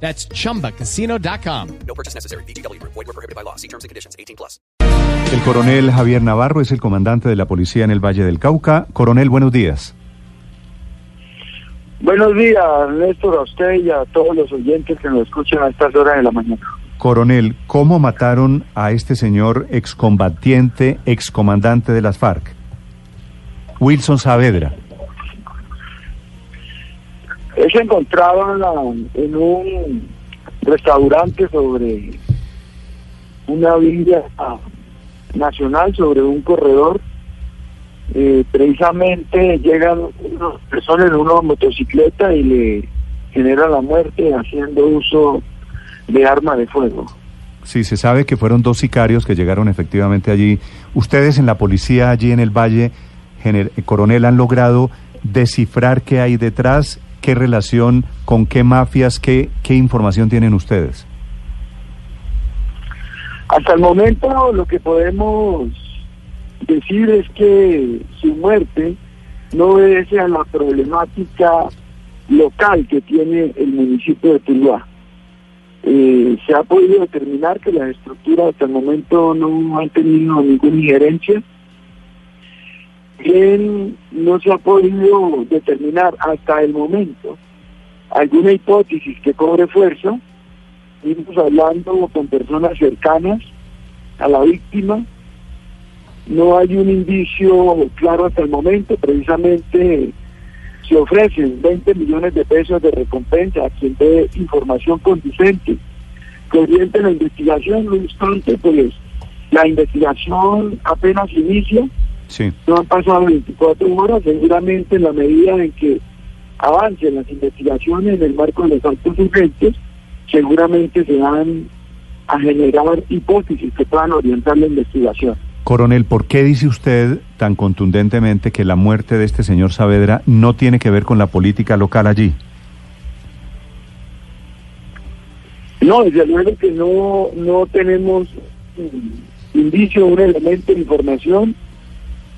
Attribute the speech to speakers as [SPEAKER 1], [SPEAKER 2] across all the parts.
[SPEAKER 1] That's chumbacasino.com.
[SPEAKER 2] No purchase necessary. BGW. Void were prohibited by law. See terms and conditions. 18 plus.
[SPEAKER 3] El coronel Javier Navarro es el comandante de la policía en el Valle del Cauca. Coronel, buenos días.
[SPEAKER 4] Buenos días, Néstor, a usted y a todos los oyentes que nos escuchan a estas horas de la mañana.
[SPEAKER 3] Coronel, ¿cómo mataron a este señor excombatiente, excomandante de las FARC? Wilson Saavedra.
[SPEAKER 4] Él se encontraba en, un restaurante sobre una villa nacional, sobre un corredor. Eh, precisamente llegan unas personas en una motocicleta y le generan la muerte haciendo uso de arma de fuego.
[SPEAKER 3] Sí, se sabe que fueron dos sicarios que llegaron efectivamente allí. Ustedes en la policía allí en el Valle, eh, coronel, han logrado descifrar qué hay detrás, qué relación, con qué mafias, qué, qué información tienen ustedes.
[SPEAKER 4] Hasta el momento lo que podemos decir es que su muerte no obedece a la problemática local que tiene el municipio de Tuluá. Eh, se ha podido determinar que las estructuras hasta el momento no han tenido ninguna injerencia. Bien, no se ha podido determinar hasta el momento alguna hipótesis que cobre fuerza. Estamos hablando con personas cercanas a la víctima. No hay un indicio claro hasta el momento. Precisamente se ofrecen 20 millones de pesos de recompensa a quien dé información conducente, que oriente la investigación. No obstante, pues la investigación apenas inicia.
[SPEAKER 3] Sí.
[SPEAKER 4] No han pasado 24 horas, seguramente en la medida en que avancen las investigaciones en el marco de los actos urgentes, seguramente se van a generar hipótesis que puedan orientar la investigación.
[SPEAKER 3] Coronel, ¿por qué dice usted tan contundentemente que la muerte de este señor Saavedra no tiene que ver con la política local allí?
[SPEAKER 4] No, desde luego que no, no tenemos mm, indicio, un elemento de información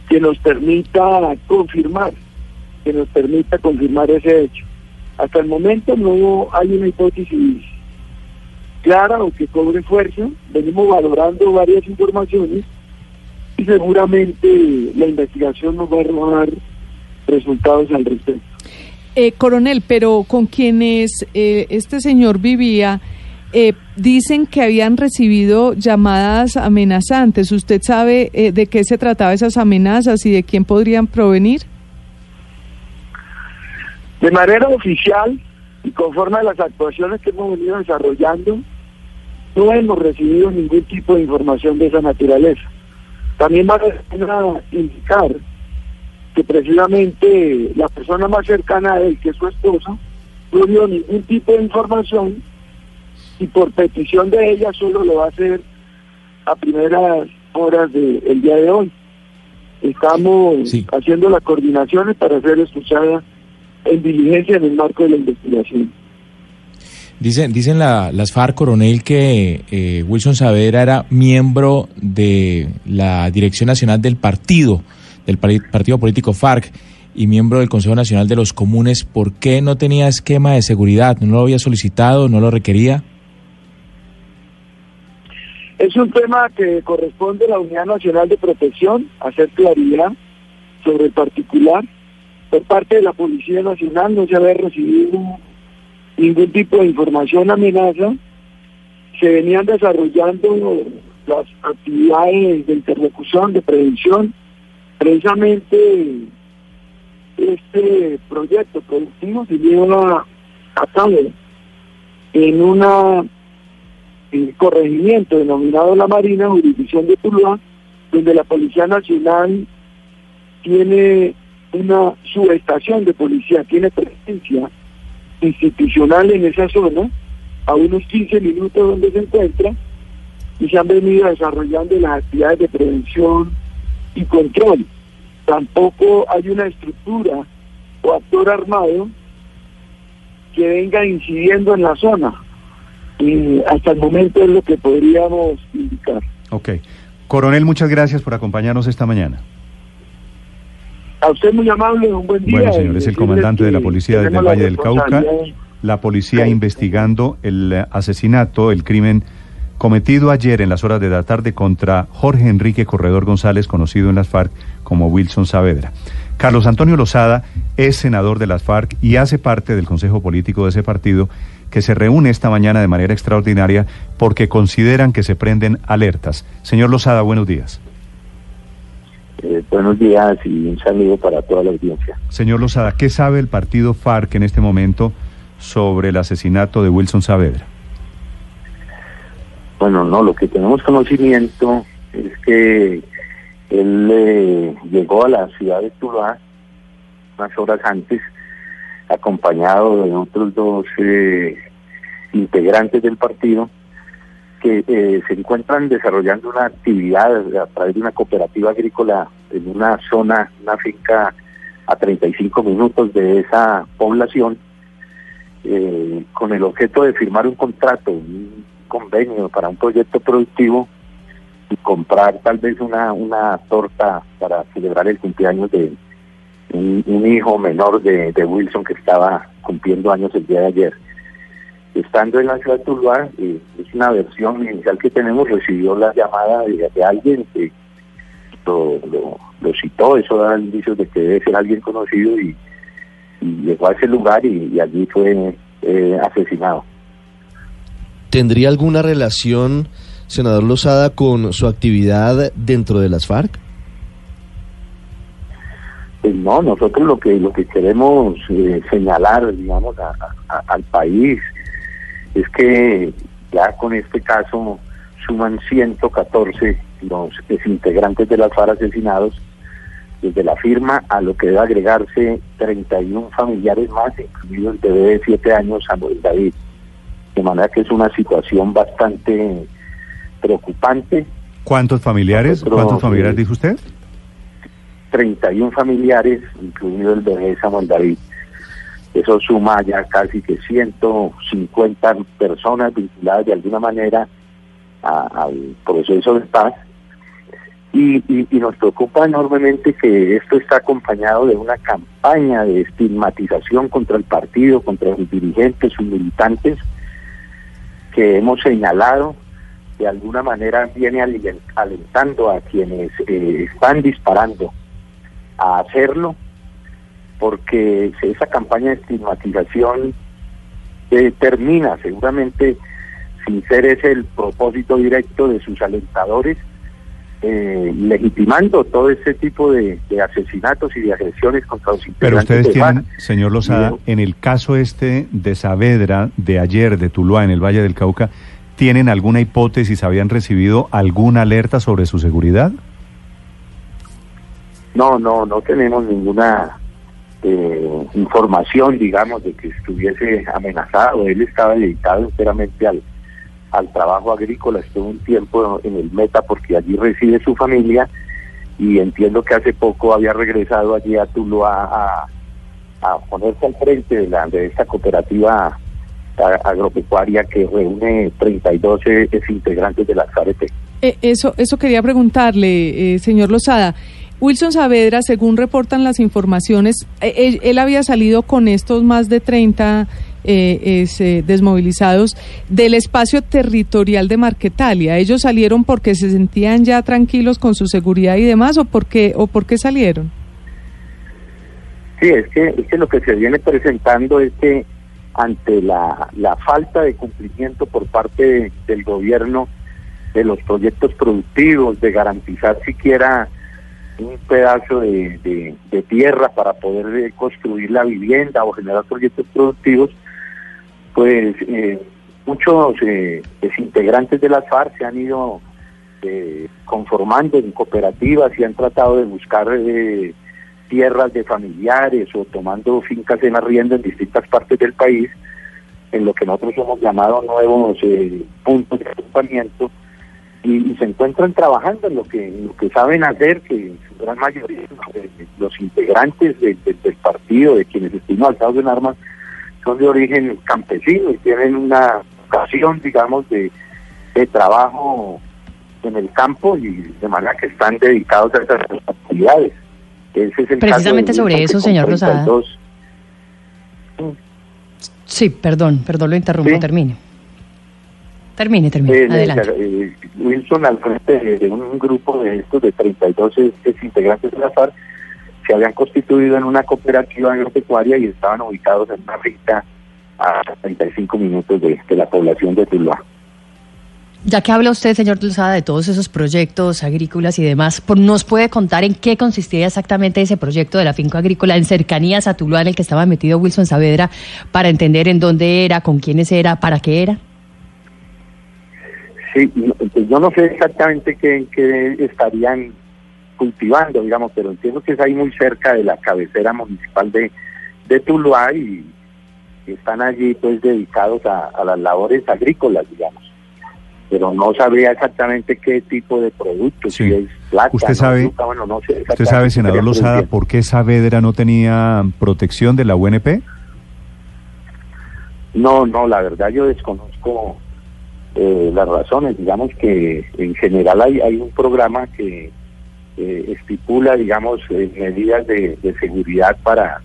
[SPEAKER 4] que nos permita confirmar, que nos permita confirmar ese hecho. Hasta el momento no hay una hipótesis clara o que cobre fuerza. Venimos valorando varias informaciones y seguramente la investigación nos va a arrojar resultados al respecto.
[SPEAKER 5] Eh, coronel, pero con quienes eh, este señor vivía, eh, dicen que habían recibido llamadas amenazantes. ¿Usted sabe eh, de qué se trataba esas amenazas y de quién podrían provenir?
[SPEAKER 4] De manera oficial y conforme a las actuaciones que hemos venido desarrollando, no hemos recibido ningún tipo de información de esa naturaleza. También vale pena indicar que precisamente la persona más cercana a él, que es su esposa, no dio ningún tipo de información y por petición de ella solo lo va a hacer a primeras horas del día de hoy. Estamos
[SPEAKER 6] Sí.
[SPEAKER 4] haciendo las coordinaciones para ser escuchada en diligencia en el marco de la investigación.
[SPEAKER 6] Dicen, dicen la- las FARC, coronel, que eh, Wilson Saavedra era miembro de la Dirección Nacional del Partido, del Partido Político FARC, y miembro del Consejo Nacional de los Comunes. ¿Por qué no tenía esquema de seguridad? ¿No lo había solicitado? ¿No lo requería?
[SPEAKER 4] Es un tema que corresponde a la Unidad Nacional de Protección, hacer claridad sobre el particular. Por parte de la Policía Nacional no se había recibido ningún tipo de información amenaza. Se venían desarrollando las actividades de interlocución, de prevención. Precisamente este proyecto productivo se lleva a cabo en una el corregimiento denominado La Marina, jurisdicción de Tuluá, donde la Policía Nacional tiene una subestación de policía, tiene presencia institucional en esa zona, a unos 15 minutos donde se encuentra, y se han venido desarrollando las actividades de prevención y control. Tampoco hay una estructura o actor armado que venga incidiendo en la zona. Y hasta el momento es lo que podríamos indicar.
[SPEAKER 3] Ok. Coronel, muchas gracias por acompañarnos esta mañana.
[SPEAKER 4] A usted muy amable, un buen día.
[SPEAKER 3] Bueno, señor, es el comandante de la policía del Valle del Cauca. La policía investigando el eh, asesinato, el crimen cometido ayer en las horas de la tarde contra Jorge Enrique Corredor González, conocido en las FARC como Wilson Saavedra. Carlos Antonio Lozada es senador de las FARC y hace parte del Consejo Político de ese partido que se reúne esta mañana de manera extraordinaria porque consideran que se prenden alertas. Señor Lozada, buenos días.
[SPEAKER 7] Eh, buenos días y un saludo para toda la audiencia.
[SPEAKER 3] Señor Lozada, ¿qué sabe el partido FARC en este momento sobre el asesinato de Wilson Saavedra?
[SPEAKER 7] Bueno, no, lo que tenemos conocimiento es que él eh, llegó a la ciudad de Tuluá unas horas antes, acompañado de otros dos eh, integrantes del partido que eh, se encuentran desarrollando una actividad a través de una cooperativa agrícola en una zona, una finca a 35 minutos de esa población, eh, con el objeto de firmar un contrato, un convenio para un proyecto productivo y comprar tal vez una, una torta para celebrar el cumpleaños de un, un hijo menor de, de Wilson que estaba cumpliendo años el día de ayer. Estando en la ciudad de Tuluá, eh, es una versión inicial que tenemos, recibió la llamada de, alguien que lo, citó, eso da indicios de que debe ser alguien conocido y, llegó a ese lugar y, y allí fue eh, asesinado.
[SPEAKER 8] ¿Tendría alguna relación, senador Lozada, con su actividad dentro de las FARC?
[SPEAKER 7] Pues no, nosotros lo que lo que queremos eh, señalar, digamos, a- a- al país es que ya con este caso suman 114 los integrantes de las FARC asesinados desde la firma a lo que debe agregarse 31 familiares más, incluido el bebé de 7 años, Samuel David. De manera que es una situación bastante preocupante.
[SPEAKER 3] ¿Cuántos familiares?
[SPEAKER 7] Nosotros,
[SPEAKER 3] ¿Cuántos familiares
[SPEAKER 7] eh,
[SPEAKER 3] dijo usted?
[SPEAKER 7] 31 familiares, incluido el bebé Samuel David. Eso suma ya casi que 150 personas vinculadas de alguna manera a- al proceso de paz. Y, nos preocupa enormemente que esto está acompañado de una campaña de estigmatización contra el partido, contra sus dirigentes, sus militantes, que hemos señalado de alguna manera viene alentando a quienes eh, están disparando a hacerlo, porque esa campaña de estigmatización eh, termina seguramente sin ser ese el propósito directo de sus alentadores, eh, legitimando todo ese tipo de, de asesinatos y de agresiones contra los
[SPEAKER 3] Pero ustedes
[SPEAKER 7] de
[SPEAKER 3] tienen, señor Lozada,
[SPEAKER 7] Yo-
[SPEAKER 3] en el caso este de Saavedra, de ayer, de Tuluá, en el Valle del Cauca, ¿tienen alguna hipótesis, habían recibido alguna alerta sobre su seguridad?
[SPEAKER 7] No, no, no tenemos ninguna eh, información, digamos, de que estuviese amenazado. Él estaba dedicado enteramente al, al trabajo agrícola, estuvo un tiempo en el Meta porque allí reside su familia y entiendo que hace poco había regresado allí a Tuluá a, ponerse al frente de, la, de esta cooperativa agropecuaria que reúne 32 ex integrantes de la FARC.
[SPEAKER 5] Eh, eso, eso quería preguntarle, eh, señor Lozada. Wilson Saavedra, según reportan las informaciones, eh, él, había salido con estos más de 30 eh, eh, desmovilizados del espacio territorial de Marquetalia. ¿Ellos salieron porque se sentían ya tranquilos con su seguridad y demás o por qué, o por qué salieron?
[SPEAKER 7] Sí, es que, es que lo que se viene presentando es que ante la, la falta de cumplimiento por parte de- del gobierno de los proyectos productivos, de garantizar siquiera un pedazo de, de- tierra para poder eh, construir la vivienda o generar proyectos productivos, pues eh, muchos eh, desintegrantes de las FARC se han ido eh, conformando en cooperativas y han tratado de buscar eh, tierras de familiares o tomando fincas en arriendo en distintas partes del país, en lo que nosotros hemos llamado nuevos puntos de agrupamiento, y, y se encuentran trabajando en lo que, en lo que saben hacer, que en su gran mayoría eh, los integrantes de- de- del partido, de quienes estuvimos alzados en armas, son de origen campesino y tienen una ocasión, digamos, de, de trabajo en el campo y de manera que están dedicados a esas actividades. Ese es el
[SPEAKER 9] Precisamente
[SPEAKER 7] caso
[SPEAKER 9] sobre eso, señor Lozada.
[SPEAKER 7] 32
[SPEAKER 9] Sí, perdón, perdón, lo interrumpo,
[SPEAKER 7] Sí.
[SPEAKER 9] termine. Termine, termine,
[SPEAKER 7] Eh,
[SPEAKER 9] adelante.
[SPEAKER 7] eh, Wilson, al frente de, de un grupo de estos de 32 ex integrantes de la FARC, se habían constituido en una cooperativa agropecuaria y estaban ubicados en una finca a 35 minutos de, de la población de Tuluá.
[SPEAKER 9] Ya que habla usted, señor Lozada, de todos esos proyectos agrícolas y demás, ¿nos puede contar en qué consistía exactamente ese proyecto de la finca agrícola en cercanías a Tuluá en el que estaba metido Wilson Saavedra para entender en dónde era, con quiénes era, para qué era?
[SPEAKER 7] Sí, pues yo no sé exactamente qué, qué estarían cultivando, digamos, pero entiendo que es ahí muy cerca de la cabecera municipal de, de Tuluá y están allí pues dedicados a, a las labores agrícolas, digamos. Pero no sabría exactamente qué tipo de productos,
[SPEAKER 3] Sí.
[SPEAKER 7] si es plata,
[SPEAKER 3] Usted sabe-
[SPEAKER 7] bueno, no sé
[SPEAKER 3] ¿Usted sabe, senador Lozada, por qué Saavedra no tenía protección de la UNP?
[SPEAKER 7] No, no, la verdad yo desconozco eh, las razones. Digamos que en general hay, hay un programa que eh, estipula, digamos, eh, medidas de, de seguridad para,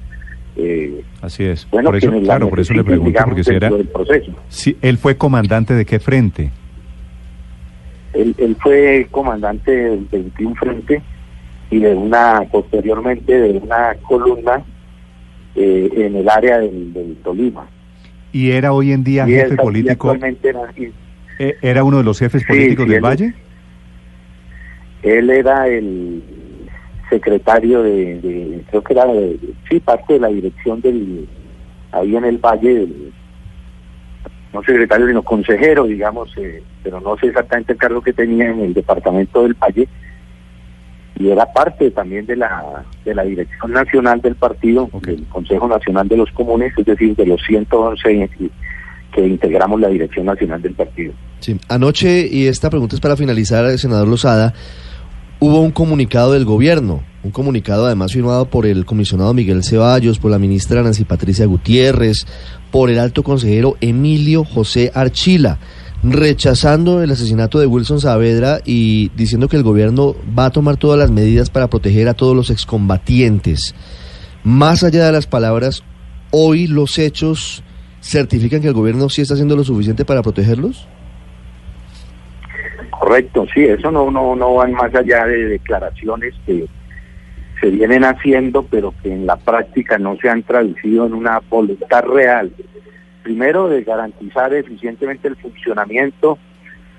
[SPEAKER 7] eh,
[SPEAKER 3] Así es.
[SPEAKER 7] bueno,
[SPEAKER 3] por eso, claro, por eso le pregunto,
[SPEAKER 7] digamos,
[SPEAKER 3] porque si era,
[SPEAKER 7] proceso.
[SPEAKER 3] si él fue comandante de qué frente.
[SPEAKER 7] Él, él fue comandante del 21 Frente y de una, posteriormente, de una columna eh, en el área del, del Tolima.
[SPEAKER 3] Y era hoy en día
[SPEAKER 7] Y
[SPEAKER 3] jefe político,
[SPEAKER 7] actualmente era-
[SPEAKER 3] era uno de los jefes políticos
[SPEAKER 7] sí,
[SPEAKER 3] del
[SPEAKER 7] él-
[SPEAKER 3] Valle.
[SPEAKER 7] Él era el secretario de, de- creo que era, de- sí, parte de la dirección del, ahí en el Valle, del, no secretario, sino consejero, digamos, eh, pero no sé exactamente el cargo que tenía en el departamento del Valle, y era parte también de la, de la dirección nacional del partido,
[SPEAKER 3] Ok.
[SPEAKER 7] del Consejo Nacional de los Comunes, es decir, de los 111 que integramos la dirección nacional del partido.
[SPEAKER 8] Sí. Anoche, y esta pregunta es para finalizar, senador Lozada, hubo un comunicado del gobierno, un comunicado además firmado por el comisionado Miguel Ceballos, por la ministra Nancy Patricia Gutiérrez, por el alto consejero Emilio José Archila, rechazando el asesinato de Wilson Saavedra y diciendo que el gobierno va a tomar todas las medidas para proteger a todos los excombatientes. Más allá de las palabras, hoy los hechos certifican que el gobierno sí está haciendo lo suficiente para protegerlos.
[SPEAKER 7] Correcto, sí, eso no, no, no van más allá de declaraciones que se vienen haciendo, pero que en la práctica no se han traducido en una voluntad real. Primero, de garantizar eficientemente el funcionamiento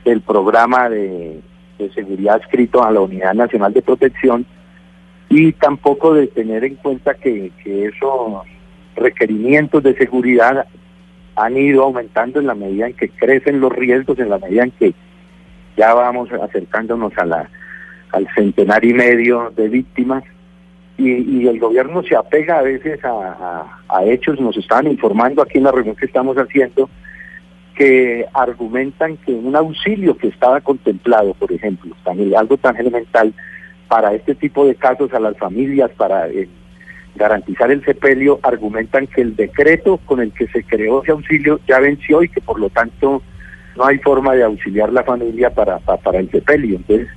[SPEAKER 7] del programa de, de seguridad escrito a la Unidad Nacional de Protección y tampoco de tener en cuenta que esos requerimientos de seguridad han ido aumentando en la medida en que crecen los riesgos, en la medida en que ya vamos acercándonos a la, al centenar y medio de víctimas. Y, y el gobierno se apega a veces a, a- hechos, nos estaban informando aquí en la reunión que estamos haciendo, que argumentan que un auxilio que estaba contemplado, por ejemplo, tan- algo tan elemental para este tipo de casos a las familias, para eh, garantizar el sepelio, argumentan que el decreto con el que se creó ese auxilio ya venció y que por lo tanto no hay forma de auxiliar la familia para, pa- para, el sepelio. Entonces,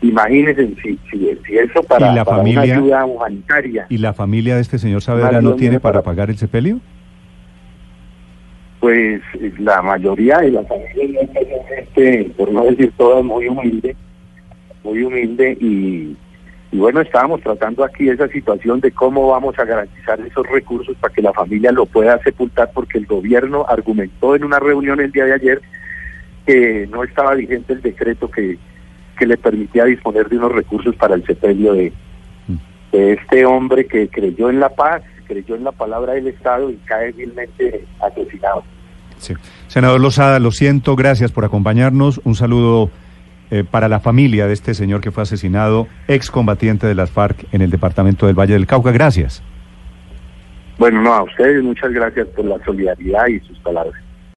[SPEAKER 7] imagínense si, si, si eso para,
[SPEAKER 3] ¿Y la
[SPEAKER 7] para
[SPEAKER 3] familia?
[SPEAKER 7] una ayuda humanitaria,
[SPEAKER 3] ¿Y la familia de este señor Saavedra no tiene para
[SPEAKER 7] para-
[SPEAKER 3] pagar el sepelio?
[SPEAKER 7] pues la mayoría de las familias no es gente, por no decir todas, muy humilde, muy humilde y, y bueno, estábamos tratando aquí esa situación de cómo vamos a garantizar esos recursos para que la familia lo pueda sepultar porque el gobierno argumentó en una reunión el día de ayer que no estaba vigente el decreto que, que le permitía disponer de unos recursos para el sepelio de, este hombre que creyó en la paz, creyó en la palabra del Estado y cae vilmente asesinado.
[SPEAKER 3] Sí. Senador Lozada, lo siento, gracias por acompañarnos. Un saludo eh, para la familia de este señor que fue asesinado, excombatiente de las FARC en el departamento del Valle del Cauca. Gracias.
[SPEAKER 7] Bueno, no, a ustedes muchas gracias por la solidaridad y sus palabras.